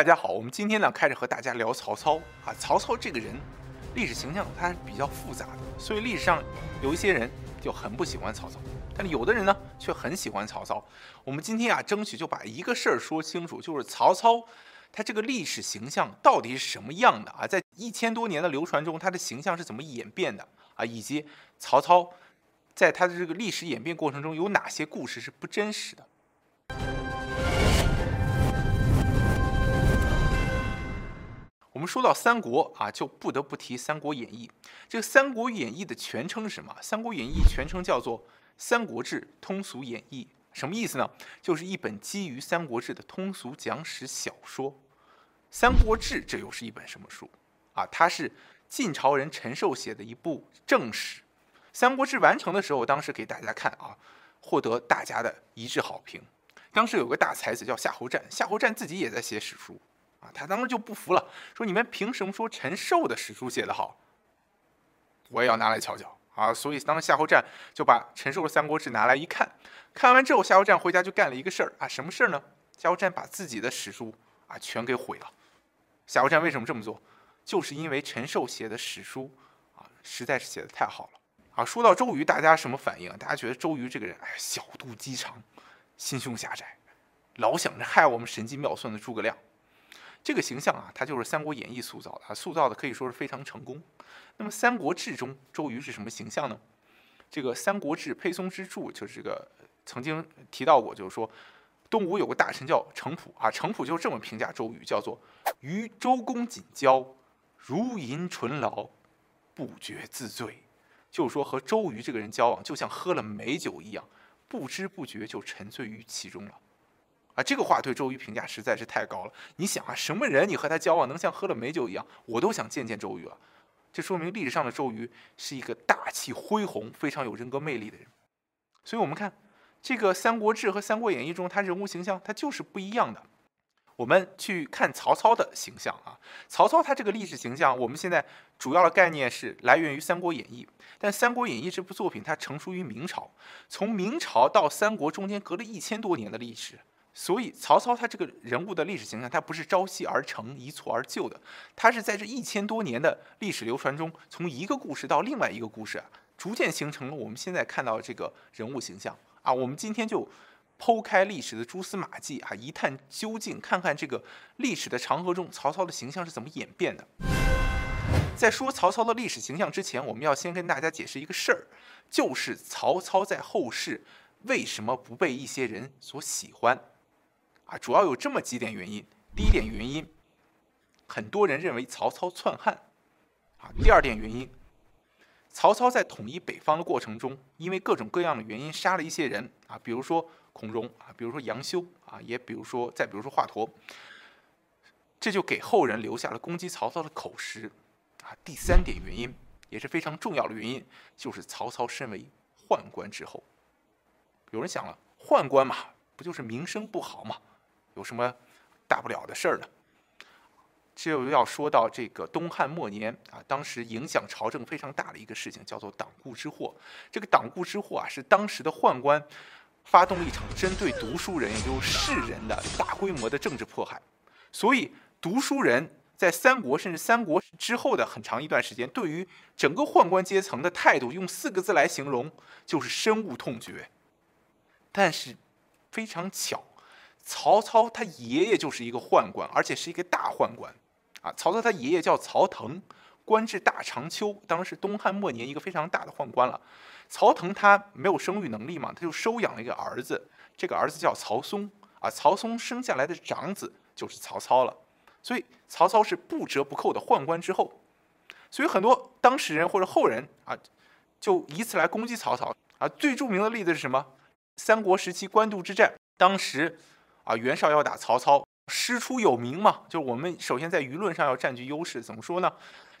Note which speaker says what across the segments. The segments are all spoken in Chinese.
Speaker 1: 大家好，我们今天呢开始和大家聊曹操啊。曹操这个人，历史形象他是比较复杂的，所以历史上有一些人就很不喜欢曹操，但是有的人呢却很喜欢曹操。我们今天啊，争取就把一个事儿说清楚，就是曹操他这个历史形象到底是什么样的啊？在一千多年的流传中，他的形象是怎么演变的啊？以及曹操在他的这个历史演变过程中有哪些故事是不真实的？我们说到三国啊，就不得不提《三国演义》。这个《三国演义》的全称是什么？《三国演义》全称叫做《三国志通俗演义》，什么意思呢？就是一本基于《三国志》的通俗讲史小说。《三国志》这又是一本什么书啊？它是晋朝人陈寿写的一部正史。《三国志》完成的时候，当时给大家看啊，获得大家的一致好评。当时有个大才子叫夏侯湛，夏侯湛自己也在写史书。啊，他当时就不服了，说你们凭什么说陈寿的史书写得好？我也要拿来瞧瞧啊！所以当时夏侯湛就把陈寿的《三国志》拿来一看，看完之后，夏侯湛回家就干了一个事儿啊，什么事儿呢？夏侯湛把自己的史书啊全给毁了。夏侯湛为什么这么做？就是因为陈寿写的史书啊实在是写的太好了啊。说到周瑜，大家什么反应？大家觉得周瑜这个人，哎，小肚鸡肠，心胸狭窄，老想着害我们神机妙算的诸葛亮。这个形象啊，他就是《三国演义》塑造的啊，塑造的可以说是非常成功。那么《三国志》中周瑜是什么形象呢？这个《三国志》沛松之注就是这个曾经提到过，就是说东吴有个大臣叫程普啊，程普就这么评价周瑜，叫做“与周公瑾交，如饮醇醪，不觉自醉”，就是说和周瑜这个人交往，就像喝了美酒一样，不知不觉就沉醉于其中了。啊，这个话对周瑜评价实在是太高了。你想啊，什么人你和他交往能像喝了美酒一样？我都想见见周瑜了。这说明历史上的周瑜是一个大气恢宏、非常有人格魅力的人。所以，我们看这个《三国志》和《三国演义》中，他人物形象他就是不一样的。我们去看曹操的形象啊，曹操他这个历史形象，我们现在主要的概念是来源于《三国演义》，但《三国演义》这部作品它成熟于明朝，从明朝到三国中间隔了一千多年的历史。所以曹操他这个人物的历史形象，他不是朝夕而成、一蹴而就的，他是在这一千多年的历史流传中，从一个故事到另外一个故事，逐渐形成了我们现在看到的这个人物形象啊。我们今天就剖开历史的蛛丝马迹啊，一探究竟，看看这个历史的长河中，曹操的形象是怎么演变的。在说曹操的历史形象之前，我们要先跟大家解释一个事儿，就是曹操在后世为什么不被一些人所喜欢。啊，主要有这么几点原因。第一点原因，很多人认为曹操篡汉。啊，第二点原因，曹操在统一北方的过程中，因为各种各样的原因杀了一些人。啊，比如说孔融，啊，比如说杨修，啊，也比如说再比如说华佗，这就给后人留下了攻击曹操的口实。啊，第三点原因也是非常重要的原因，就是曹操身为宦官之后，有人想了，宦官嘛，不就是名声不好嘛？有什么大不了的事儿呢？这又要说到这个东汉末年啊，当时影响朝政非常大的一个事情，叫做党锢之祸。这个党锢之祸啊，是当时的宦官发动了一场针对读书人，也就是士人的大规模的政治迫害。所以，读书人在三国甚至三国之后的很长一段时间，对于整个宦官阶层的态度，用四个字来形容，就是深恶痛绝。但是，非常巧。曹操他爷爷就是一个宦官，而且是一个大宦官，啊，曹操他爷爷叫曹腾，官至大长秋，当时东汉末年一个非常大的宦官了。曹腾他没有生育能力嘛，他就收养了一个儿子，这个儿子叫曹嵩，啊，曹嵩生下来的长子就是曹操了。所以曹操是不折不扣的宦官之后，所以很多当事人或者后人啊，就以此来攻击曹操啊。最著名的例子是什么？三国时期官渡之战，当时。啊，袁绍要打曹操，师出有名嘛，就是我们首先在舆论上要占据优势。怎么说呢？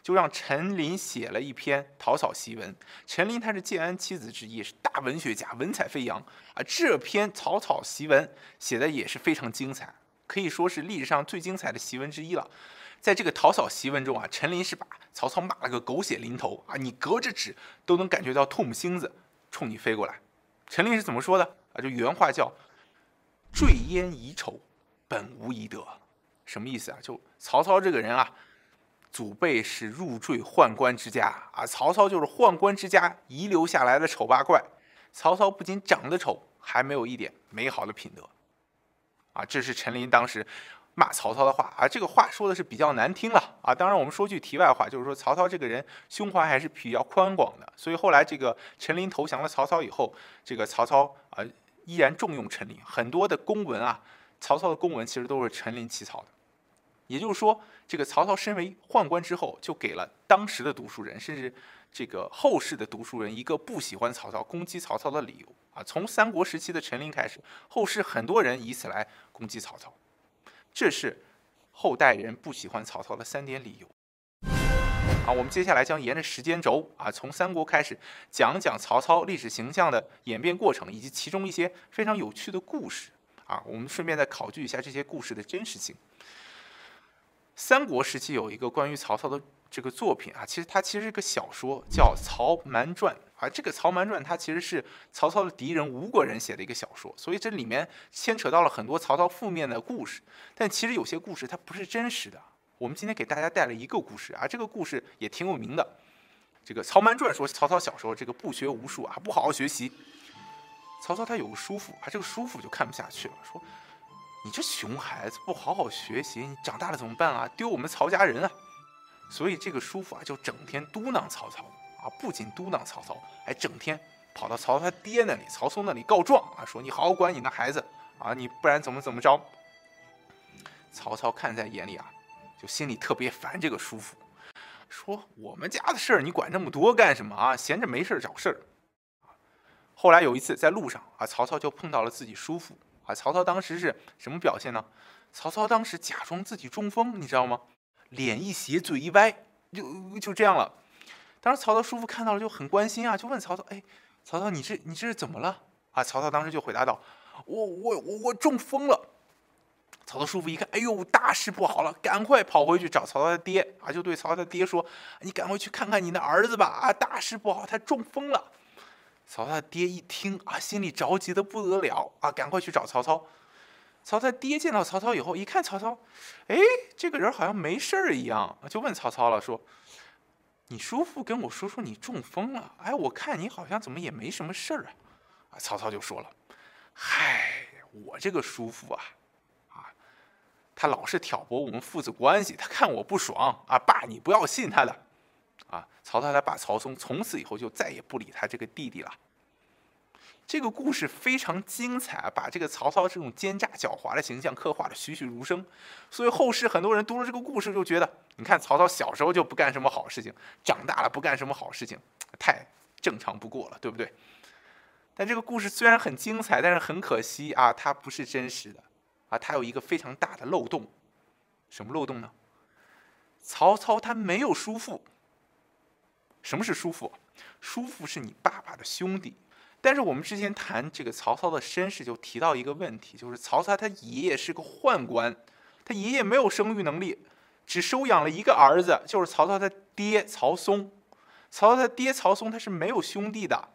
Speaker 1: 就让陈琳写了一篇讨草檄文。陈琳他是建安七子之一，是大文学家，文采飞扬啊。这篇讨草檄文写的也是非常精彩，可以说是历史上最精彩的檄文之一了。在这个讨草檄文中啊，陈琳是把曹操骂了个狗血淋头啊，你隔着纸都能感觉到唾沫星子冲你飞过来。陈琳是怎么说的啊？就原话叫。坠焉遗丑，本无遗德。什么意思啊？就曹操这个人啊，祖辈是入赘宦官之家啊，曹操就是宦官之家遗留下来的丑八怪。曹操不仅长得丑，还没有一点美好的品德，啊，这是陈琳当时骂曹操的话啊。这个话说的是比较难听了啊。当然，我们说句题外话，就是说曹操这个人胸怀还是比较宽广的。所以后来这个陈琳投降了曹操以后，这个曹操啊依然重用陈琳，很多的公文啊，曹操的公文其实都是陈琳起草的。也就是说，这个曹操身为宦官之后，就给了当时的读书人，甚至。这个后世的读书人一个不喜欢曹操、攻击曹操的理由啊，从三国时期的陈琳开始，后世很多人以此来攻击曹操，这是后代人不喜欢曹操的三点理由。啊，我们接下来将沿着时间轴啊，从三国开始讲讲曹操历史形象的演变过程，以及其中一些非常有趣的故事啊，我们顺便再考据一下这些故事的真实性。三国时期有一个关于曹操的。这个作品啊，其实它其实是个小说，叫《曹瞒传》啊。这个《曹瞒传》它其实是曹操的敌人吴国人写的一个小说，所以这里面牵扯到了很多曹操负面的故事。但其实有些故事它不是真实的。我们今天给大家带来一个故事啊，这个故事也挺有名的。这个《曹瞒传》说曹操小时候这个不学无术啊，不好好学习。曹操他有个叔父啊，这个叔父就看不下去了，说：“你这熊孩子不好好学习，你长大了怎么办啊？丢我们曹家人啊！”所以这个叔父啊，就整天嘟囔曹操啊，不仅嘟囔曹操，还整天跑到曹操他爹那里，曹嵩那里告状啊，说你好好管你那孩子啊，你不然怎么怎么着。曹操看在眼里啊，就心里特别烦这个叔父，说我们家的事儿你管这么多干什么啊？闲着没事找事儿。后来有一次在路上啊，曹操就碰到了自己叔父啊，曹操当时是什么表现呢？曹操当时假装自己中风，你知道吗？脸一斜，嘴一歪，就就这样了。当时曹操叔父看到了，就很关心啊，就问曹操：“哎，曹操，你这你这是怎么了？”啊，曹操当时就回答道：“我我我我中风了。”曹操叔父一看，哎呦，大事不好了，赶快跑回去找曹操的爹啊，就对曹操的爹说：“你赶快去看看你的儿子吧，啊，大事不好，他中风了。”曹操的爹一听啊，心里着急的不得了啊，赶快去找曹操。曹操爹见到曹操以后，一看曹操，哎，这个人好像没事儿一样，就问曹操了，说：“你叔父跟我说说你中风了，哎，我看你好像怎么也没什么事儿啊。”啊，曹操就说了：“嗨，我这个叔父，啊，他老是挑拨我们父子关系，他看我不爽啊，爸，你不要信他的。”啊，曹操他爸曹嵩从此以后就再也不理他这个弟弟了。这个故事非常精彩，把这个曹操这种奸诈狡猾的形象刻画的栩栩如生。所以后世很多人读了这个故事，就觉得，你看曹操小时候就不干什么好事情，长大了不干什么好事情，太正常不过了，对不对？但这个故事虽然很精彩，但是很可惜啊，它不是真实的啊，它有一个非常大的漏洞。什么漏洞呢？曹操他没有叔父。什么是叔父？叔父是你爸爸的兄弟。但是我们之前谈这个曹操的身世，就提到一个问题，就是曹操他爷爷是个宦官，他爷爷没有生育能力，只收养了一个儿子，就是曹操他爹曹嵩。曹操他爹曹嵩他是没有兄弟的。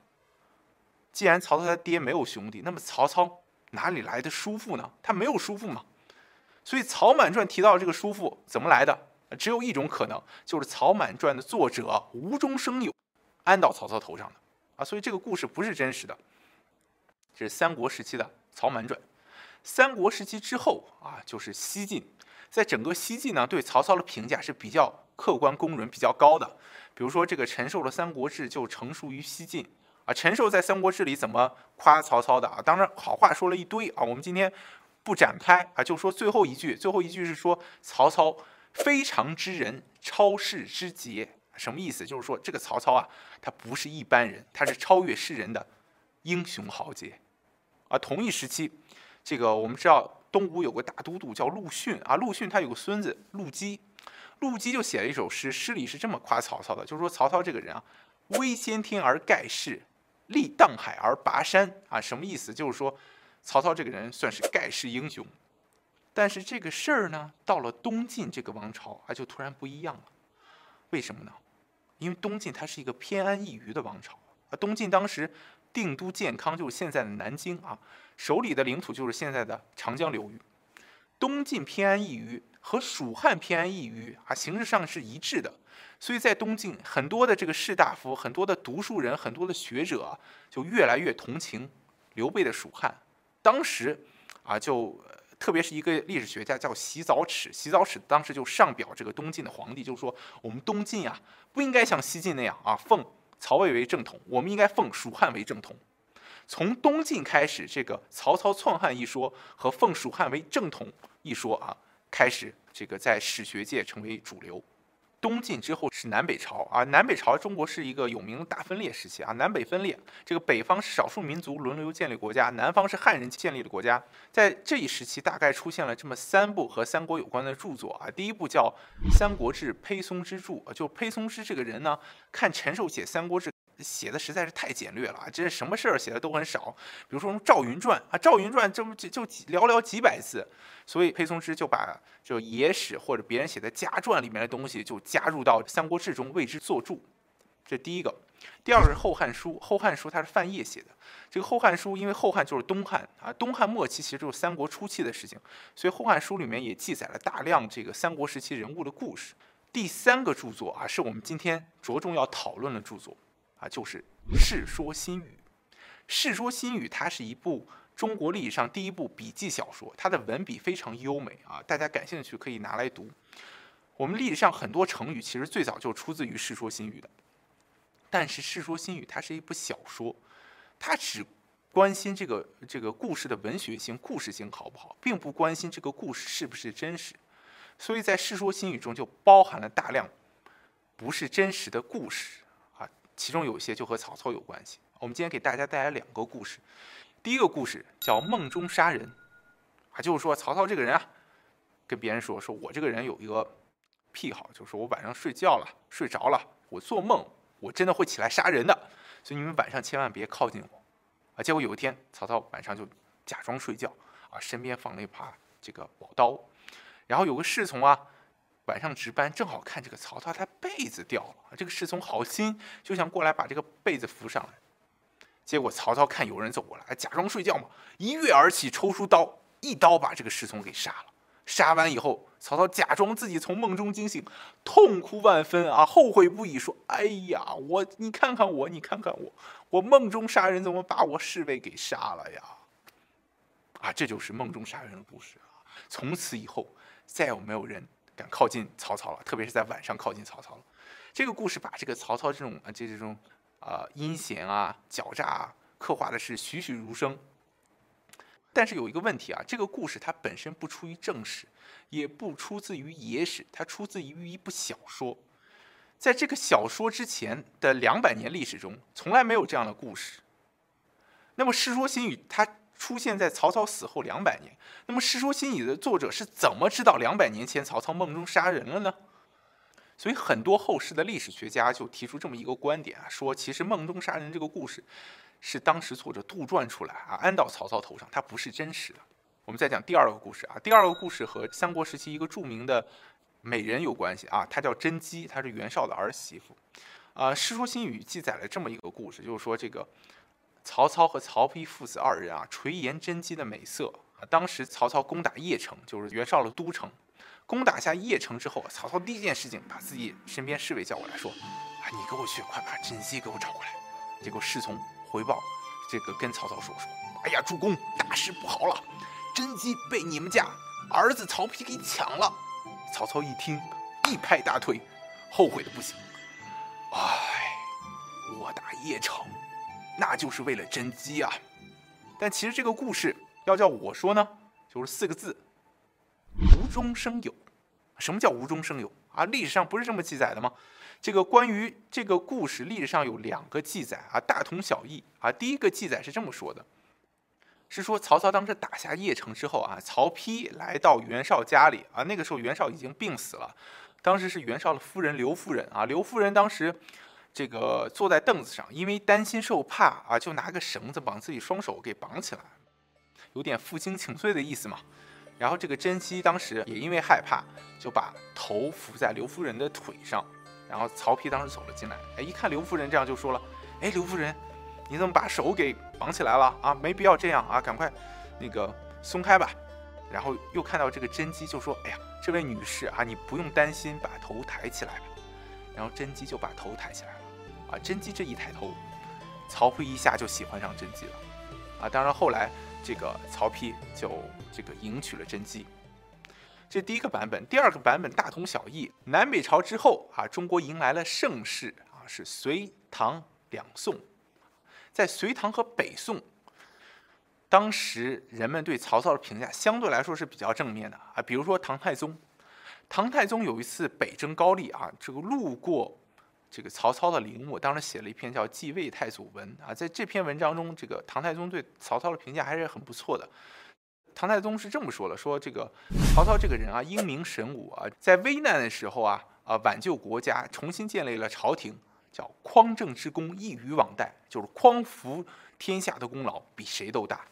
Speaker 1: 既然曹操他爹没有兄弟，那么曹操哪里来的叔父呢？他没有叔父嘛。所以《曹满传》提到这个叔父怎么来的，只有一种可能，就是《曹满传》的作者无中生有，安到曹操头上的。啊，所以这个故事不是真实的，这是三国时期的《曹瞒传》。三国时期之后啊，就是西晋，在整个西晋呢，对曹操的评价是比较客观公允、比较高的。比如说，这个陈寿的《三国志》就成熟于西晋啊。陈寿在《三国志》里怎么夸曹操的啊？当然，好话说了一堆啊，我们今天不展开啊，就说最后一句。最后一句是说曹操非常之人，超世之杰。什么意思？就是说，这个曹操啊，他不是一般人，他是超越世人的英雄豪杰。啊同一时期，这个我们知道，东吴有个大都督叫陆逊啊，陆逊他有个孙子陆基，陆基就写了一首诗，诗里是这么夸曹操的，就是说曹操这个人啊，威先天而盖世，立荡海而拔山啊，什么意思？就是说，曹操这个人算是盖世英雄。但是这个事儿呢，到了东晋这个王朝啊，就突然不一样了。为什么呢？因为东晋它是一个偏安一隅的王朝啊，东晋当时定都建康，就是现在的南京啊，手里的领土就是现在的长江流域。东晋偏安一隅，和蜀汉偏安一隅啊，形式上是一致的。所以在东晋，很多的这个士大夫、很多的读书人、很多的学者啊，就越来越同情刘备的蜀汉。当时啊，就特别是一个历史学家叫洗澡尺，洗澡尺当时就上表这个东晋的皇帝，就说我们东晋啊，不应该像西晋那样啊，奉曹魏为正统，我们应该奉蜀汉为正统。从东晋开始，这个曹操篡汉一说和奉蜀汉为正统一说啊，开始这个在史学界成为主流。东晋之后是南北朝啊，南北朝中国是一个有名的大分裂时期啊，南北分裂，这个北方是少数民族轮流建立国家，南方是汉人建立的国家。在这一时期，大概出现了这么三部和三国有关的著作啊，第一部叫《三国志·裴松之著》，就裴松之这个人呢，看陈寿写《三国志》。写的实在是太简略了啊！这什么事儿写的都很少，比如说《赵云传》啊，《赵云传》这不就就寥寥几百字，所以裴松之就把就野史或者别人写的家传里面的东西就加入到《三国志》中为之作注。这第一个，第二个是《后汉书》，《后汉书》它是范晔写的。这个《后汉书》因为后汉就是东汉啊，东汉末期其实就是三国初期的事情，所以《后汉书》里面也记载了大量这个三国时期人物的故事。第三个著作啊，是我们今天着重要讨论的著作。就是《世说新语》。《世说新语》它是一部中国历史上第一部笔记小说，它的文笔非常优美啊，大家感兴趣可以拿来读。我们历史上很多成语其实最早就出自于《世说新语》的，但是《世说新语》它是一部小说，它只关心这个这个故事的文学性、故事性好不好，并不关心这个故事是不是真实。所以在《世说新语》中就包含了大量不是真实的故事。其中有些就和曹操有关系。我们今天给大家带来两个故事。第一个故事叫梦中杀人，啊，就是说曹操这个人啊，跟别人说，说我这个人有一个癖好，就是说我晚上睡觉了，睡着了，我做梦，我真的会起来杀人的，所以你们晚上千万别靠近我。啊，结果有一天，曹操晚上就假装睡觉，啊，身边放了一把这个宝刀，然后有个侍从啊。晚上值班，正好看这个曹操，他被子掉了。这个侍从好心就想过来把这个被子扶上来，结果曹操看有人走过来，假装睡觉嘛，一跃而起，抽出刀，一刀把这个侍从给杀了。杀完以后，曹操假装自己从梦中惊醒，痛哭万分啊，后悔不已，说：“哎呀，我你看看我，你看看我，我梦中杀人，怎么把我侍卫给杀了呀？”啊，这就是梦中杀人的故事啊。从此以后，再也没有人。敢靠近曹操了，特别是在晚上靠近曹操了。这个故事把这个曹操这种啊，这这种啊阴险啊、狡诈啊，刻画的是栩栩如生。但是有一个问题啊，这个故事它本身不出于正史，也不出自于野史，它出自于一部小说。在这个小说之前的两百年历史中，从来没有这样的故事。那么《世说新语》它。出现在曹操死后两百年，那么《世说新语》的作者是怎么知道两百年前曹操梦中杀人了呢？所以很多后世的历史学家就提出这么一个观点啊，说其实梦中杀人这个故事是当时作者杜撰出来啊，安到曹操头上，它不是真实的。我们再讲第二个故事啊，第二个故事和三国时期一个著名的美人有关系啊，她叫甄姬，她是袁绍的儿媳妇。啊，《世说新语》记载了这么一个故事，就是说这个。曹操和曹丕父子二人啊，垂涎甄姬的美色。当时曹操攻打邺城，就是袁绍的都城。攻打下邺城之后，曹操第一件事情把自己身边侍卫叫过来说：“啊，你给我去，快把甄姬给我找过来。”结果侍从回报，这个跟曹操说说：“哎呀，主公，大事不好了，甄姬被你们家儿子曹丕给抢了。”曹操一听，一拍大腿，后悔的不行。哎，我打邺城。那就是为了甄姬啊！但其实这个故事要叫我说呢，就是四个字：无中生有。什么叫无中生有啊？历史上不是这么记载的吗？这个关于这个故事，历史上有两个记载啊，大同小异啊。第一个记载是这么说的：是说曹操当时打下邺城之后啊，曹丕来到袁绍家里啊，那个时候袁绍已经病死了，当时是袁绍的夫人刘夫人啊，刘夫人当时。这个坐在凳子上，因为担心受怕啊，就拿个绳子把自己双手给绑起来，有点负荆请罪的意思嘛。然后这个甄姬当时也因为害怕，就把头伏在刘夫人的腿上。然后曹丕当时走了进来，哎，一看刘夫人这样，就说了：“哎，刘夫人，你怎么把手给绑起来了啊？没必要这样啊，赶快那个松开吧。”然后又看到这个甄姬，就说：“哎呀，这位女士啊，你不用担心，把头抬起来吧。”然后甄姬就把头抬起来。甄姬这一抬头，曹丕一下就喜欢上甄姬了。啊，当然后来这个曹丕就这个迎娶了甄姬。这第一个版本，第二个版本大同小异。南北朝之后啊，中国迎来了盛世啊，是隋唐两宋。在隋唐和北宋，当时人们对曹操的评价相对来说是比较正面的啊。比如说唐太宗，唐太宗有一次北征高丽啊，这个路过这个曹操的陵墓，当时写了一篇叫《继魏太祖文》啊。在这篇文章中，这个唐太宗对曹操的评价还是很不错的。唐太宗是这么说的：说这个曹操这个人啊，英明神武啊，在危难的时候啊啊挽救国家，重新建立了朝廷，叫匡正之功，一于往代，就是匡扶天下的功劳比谁都大。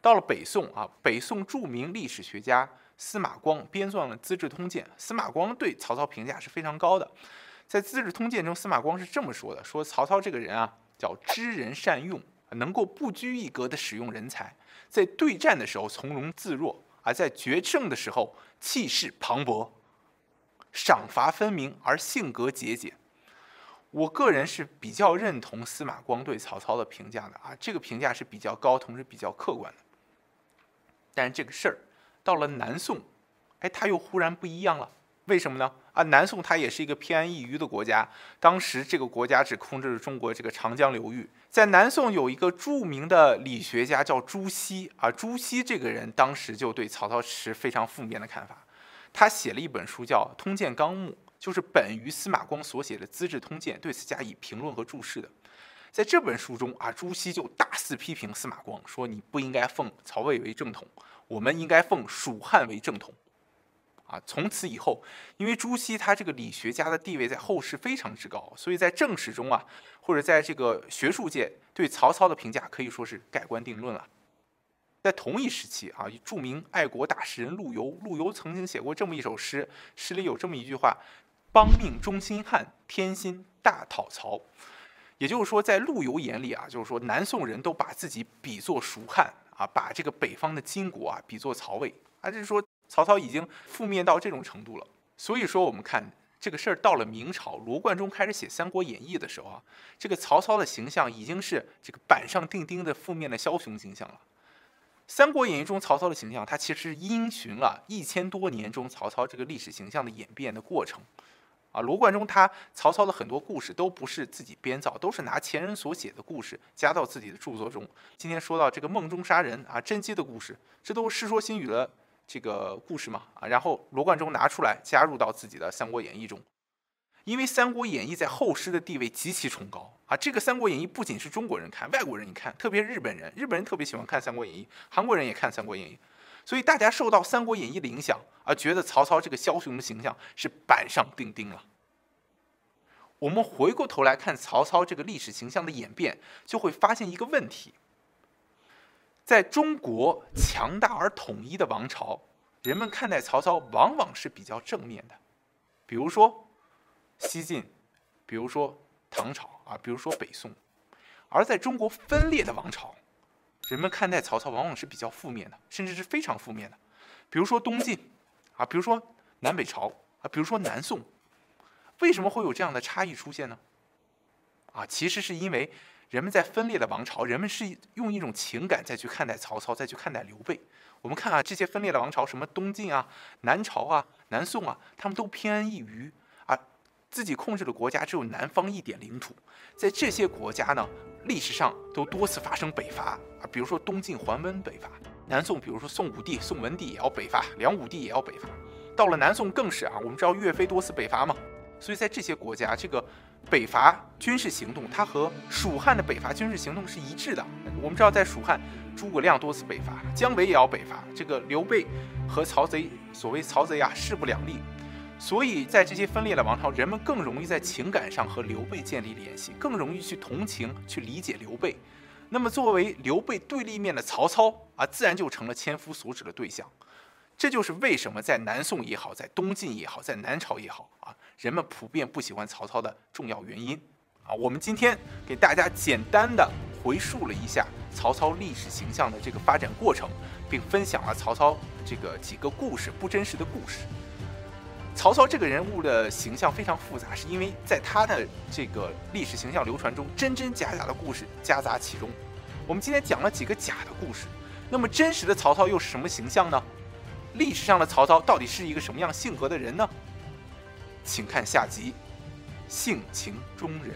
Speaker 1: 到了北宋啊，北宋著名历史学家司马光编撰了《资治通鉴》，司马光对曹操评价是非常高的。在《资治通鉴》中，司马光是这么说的：说曹操这个人啊，叫知人善用，能够不拘一格的使用人才。在对战的时候从容自若，而在决胜的时候气势磅礴，赏罚分明而性格节俭。我个人是比较认同司马光对曹操的评价的啊，这个评价是比较高，同时比较客观的。但是这个事儿到了南宋，哎，他又忽然不一样了。为什么呢？啊，南宋它也是一个偏安一隅的国家，当时这个国家只控制着中国这个长江流域。在南宋有一个著名的理学家叫朱熹，啊，朱熹这个人当时就对曹操持非常负面的看法，他写了一本书叫《通鉴纲目》，就是本于司马光所写的《资治通鉴》，对此加以评论和注释的。在这本书中啊，朱熹就大肆批评司马光，说你不应该奉曹魏为正统，我们应该奉蜀汉为正统。啊，从此以后，因为朱熹他这个理学家的地位在后世非常之高，所以在正史中啊，或者在这个学术界对曹操的评价可以说是盖棺定论了。在同一时期啊，著名爱国大诗人陆游，陆游曾经写过这么一首诗，诗里有这么一句话：“邦命中心汉，天心大讨曹。”也就是说，在陆游眼里啊，就是说南宋人都把自己比作蜀汉啊，把这个北方的金国啊比作曹魏，啊，就是说。曹操已经负面到这种程度了，所以说我们看这个事儿到了明朝，罗贯中开始写《三国演义》的时候啊，这个曹操的形象已经是这个板上钉钉的负面的枭雄形象了。《三国演义》中曹操的形象，它其实是因循了一千多年中曹操这个历史形象的演变的过程。啊，罗贯中他曹操的很多故事都不是自己编造，都是拿前人所写的故事加到自己的著作中。今天说到这个梦中杀人啊，甄姬的故事，这都是《世说新语》的。这个故事嘛，啊，然后罗贯中拿出来加入到自己的《三国演义》中，因为《三国演义》在后世的地位极其崇高啊。这个《三国演义》不仅是中国人看，外国人也看，特别日本人，日本人特别喜欢看《三国演义》，韩国人也看《三国演义》，所以大家受到《三国演义》的影响啊，觉得曹操这个枭雄的形象是板上钉钉了。我们回过头来看曹操这个历史形象的演变，就会发现一个问题。在中国强大而统一的王朝，人们看待曹操往往是比较正面的，比如说西晋，比如说唐朝啊，比如说北宋；而在中国分裂的王朝，人们看待曹操往往是比较负面的，甚至是非常负面的，比如说东晋啊，比如说南北朝啊，比如说南宋。为什么会有这样的差异出现呢？啊，其实是因为。人们在分裂的王朝，人们是用一种情感再去看待曹操，再去看待刘备。我们看啊，这些分裂的王朝，什么东晋啊、南朝啊、南宋啊，他们都偏安一隅啊，自己控制的国家只有南方一点领土。在这些国家呢，历史上都多次发生北伐啊，比如说东晋桓温北伐，南宋比如说宋武帝、宋文帝也要北伐，梁武帝也要北伐。到了南宋更是啊，我们知道岳飞多次北伐嘛，所以在这些国家，这个。北伐军事行动，它和蜀汉的北伐军事行动是一致的。我们知道，在蜀汉，诸葛亮多次北伐，姜维也要北伐。这个刘备和曹贼，所谓曹贼啊，势不两立。所以在这些分裂的王朝，人们更容易在情感上和刘备建立联系，更容易去同情、去理解刘备。那么，作为刘备对立面的曹操啊，自然就成了千夫所指的对象。这就是为什么在南宋也好，在东晋也好，在南朝也好啊，人们普遍不喜欢曹操的重要原因。啊。我们今天给大家简单的回述了一下曹操历史形象的这个发展过程，并分享了曹操这个几个故事不真实的故事。曹操这个人物的形象非常复杂，是因为在他的这个历史形象流传中，真真假假的故事夹杂其中。我们今天讲了几个假的故事，那么真实的曹操又是什么形象呢？历史上的曹操到底是一个什么样性格的人呢？请看下集，性情中人。